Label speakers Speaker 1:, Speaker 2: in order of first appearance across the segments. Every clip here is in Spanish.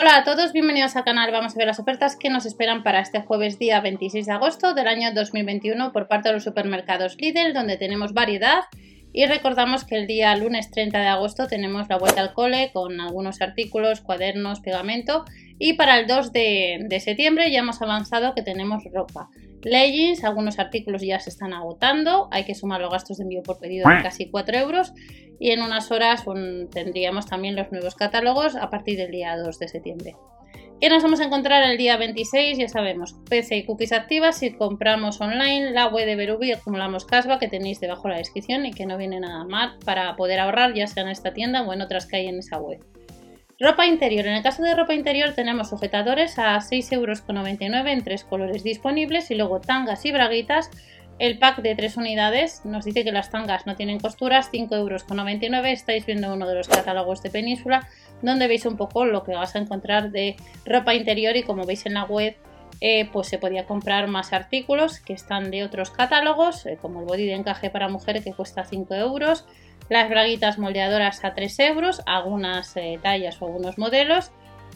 Speaker 1: Hola a todos, bienvenidos al canal. Vamos a ver las ofertas que nos esperan para este jueves día 26 de agosto del año 2021 por parte de los supermercados Lidl, donde tenemos variedad. Y recordamos que el día lunes 30 de agosto tenemos la vuelta al cole con algunos artículos, cuadernos, pegamento. Y para el 2 de, septiembre ya hemos avanzado que tenemos ropa. Leggings, algunos artículos ya se están agotando, hay que sumar los gastos de envío por pedido de casi 4 euros y en unas horas tendríamos también los nuevos catálogos a partir del día 2 de septiembre. ¿Qué nos vamos a encontrar el día 26? Ya sabemos, PC y cookies activas si compramos online, la web de Berubi acumulamos casva que tenéis debajo de la descripción y que no viene nada mal para poder ahorrar ya sea en esta tienda o en otras que hay en esa web. Ropa interior. En el caso de ropa interior tenemos sujetadores a 6,99 euros en tres colores disponibles y luego tangas y braguitas. El pack de tres unidades nos dice que las tangas no tienen costuras, 5,99 euros. Estáis viendo uno de los catálogos de Península donde veis un poco lo que vas a encontrar de ropa interior y como veis en la web eh, pues se podía comprar más artículos que están de otros catálogos eh, como el body de encaje para mujer que cuesta 5 euros las braguitas moldeadoras a 3 euros, algunas eh, tallas o algunos modelos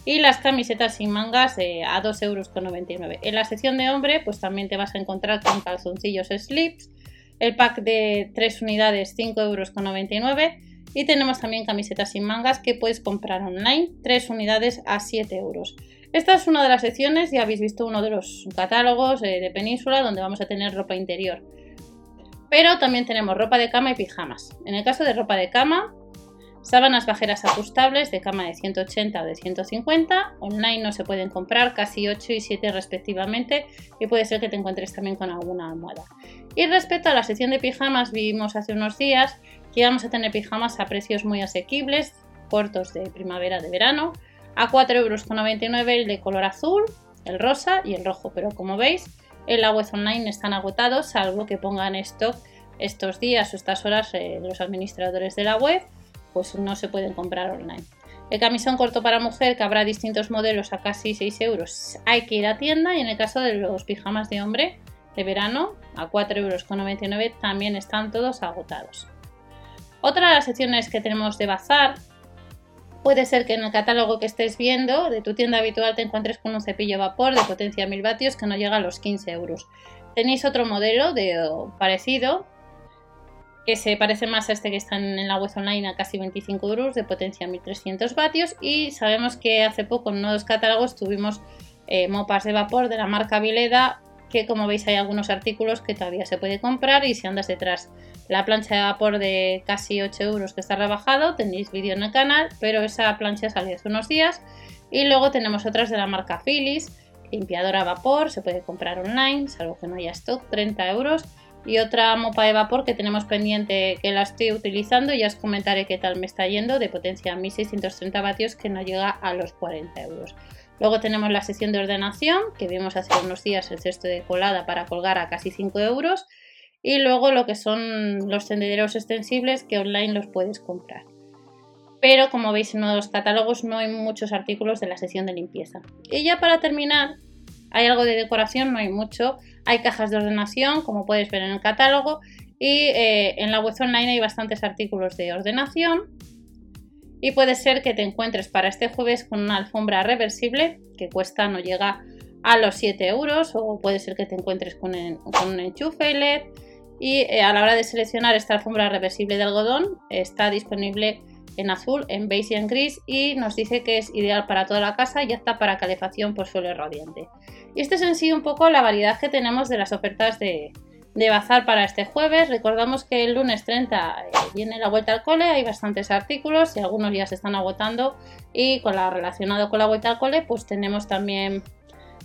Speaker 1: y las camisetas sin mangas a 2,99 euros. En la sección de hombre pues también te vas a encontrar con calzoncillos slips, el pack de 3 unidades 5,99 euros y tenemos también camisetas sin mangas que puedes comprar online, 3 unidades a 7 euros. Esta es una de las secciones, ya habéis visto uno de los catálogos eh, de Península donde vamos a tener ropa interior. Pero también tenemos ropa de cama y pijamas. En el caso de ropa de cama, sábanas bajeras ajustables de cama de 180 o de 150. Online no se pueden comprar, casi 8 y 7 respectivamente. Y puede ser que te encuentres también con alguna almohada. Y respecto a la sección de pijamas, vimos hace unos días que vamos a tener pijamas a precios muy asequibles, cortos de primavera, de verano, a 4,99 euros el de color azul, el rosa y el rojo. Pero como veis, en la web online están agotados, salvo que pongan stock estos días o estas horas eh, los administradores de la web, pues no se pueden comprar online. El camisón corto para mujer, que habrá distintos modelos a casi 6 euros, hay que ir a tienda. Y en el caso de los pijamas de hombre de verano, a 4,99 euros, también están todos agotados. Otra de las secciones que tenemos de bazar Puede ser que en el catálogo que estés viendo de tu tienda habitual te encuentres con un cepillo vapor de potencia 1000 vatios que no llega a los 15 euros. Tenéis otro modelo de parecido que se parece más a este que está en la web online a casi 25 euros de potencia 1300 vatios. Y sabemos que hace poco en uno de los catálogos tuvimos eh, mopas de vapor de la marca Vileda que como veis hay algunos artículos que todavía se puede comprar y si andas detrás la plancha de vapor de casi 8 euros que está rebajado, tenéis vídeo en el canal, pero esa plancha salió hace unos días. Y luego tenemos otras de la marca Philips, limpiadora a vapor, se puede comprar online, salvo que no haya stock, 30 euros y otra mopa de vapor que tenemos pendiente que la estoy utilizando, ya os comentaré qué tal me está yendo, de potencia 1630 vatios que no llega a los 40 euros. Luego tenemos la sección de ordenación, que vimos hace unos días el cesto de colada para colgar a casi 5 euros. Y luego lo que son los tendederos extensibles, que online los puedes comprar. Pero como veis en uno de los catálogos no hay muchos artículos de la sección de limpieza. Y ya para terminar, hay algo de decoración, no hay mucho. Hay cajas de ordenación, como puedes ver en el catálogo. Y eh, en la web online hay bastantes artículos de ordenación y puede ser que te encuentres para este jueves con una alfombra reversible que cuesta, no llega a los 7 euros o puede ser que te encuentres con, un enchufe LED y eh, a la hora de seleccionar esta alfombra reversible de algodón está disponible en azul, en beige y en gris y nos dice que es ideal para toda la casa y está para calefacción por suelo radiante. Y este es en sí un poco la variedad que tenemos de las ofertas de, de bazar para este jueves. Recordamos que el lunes 30 eh, viene la vuelta al cole, hay bastantes artículos y algunos ya se están agotando y con la relacionado con la vuelta al cole pues tenemos también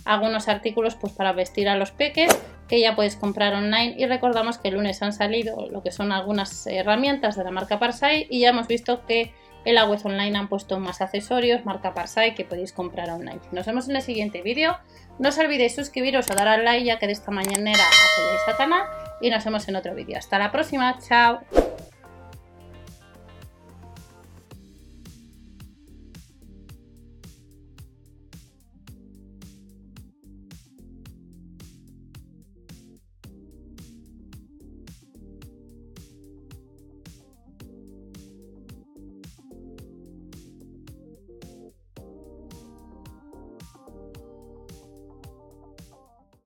Speaker 1: algunos artículos pues para vestir a los peques que ya puedes comprar online y recordamos que el lunes han salido lo que son algunas herramientas de la marca Parsai y ya hemos visto que en la web online han puesto más accesorios marca Parsai que podéis comprar online. Nos vemos en el siguiente vídeo. No os olvidéis suscribiros o dar al like ya que de esta mañanera accedéis al canal y nos vemos en otro vídeo. Hasta la próxima, chao.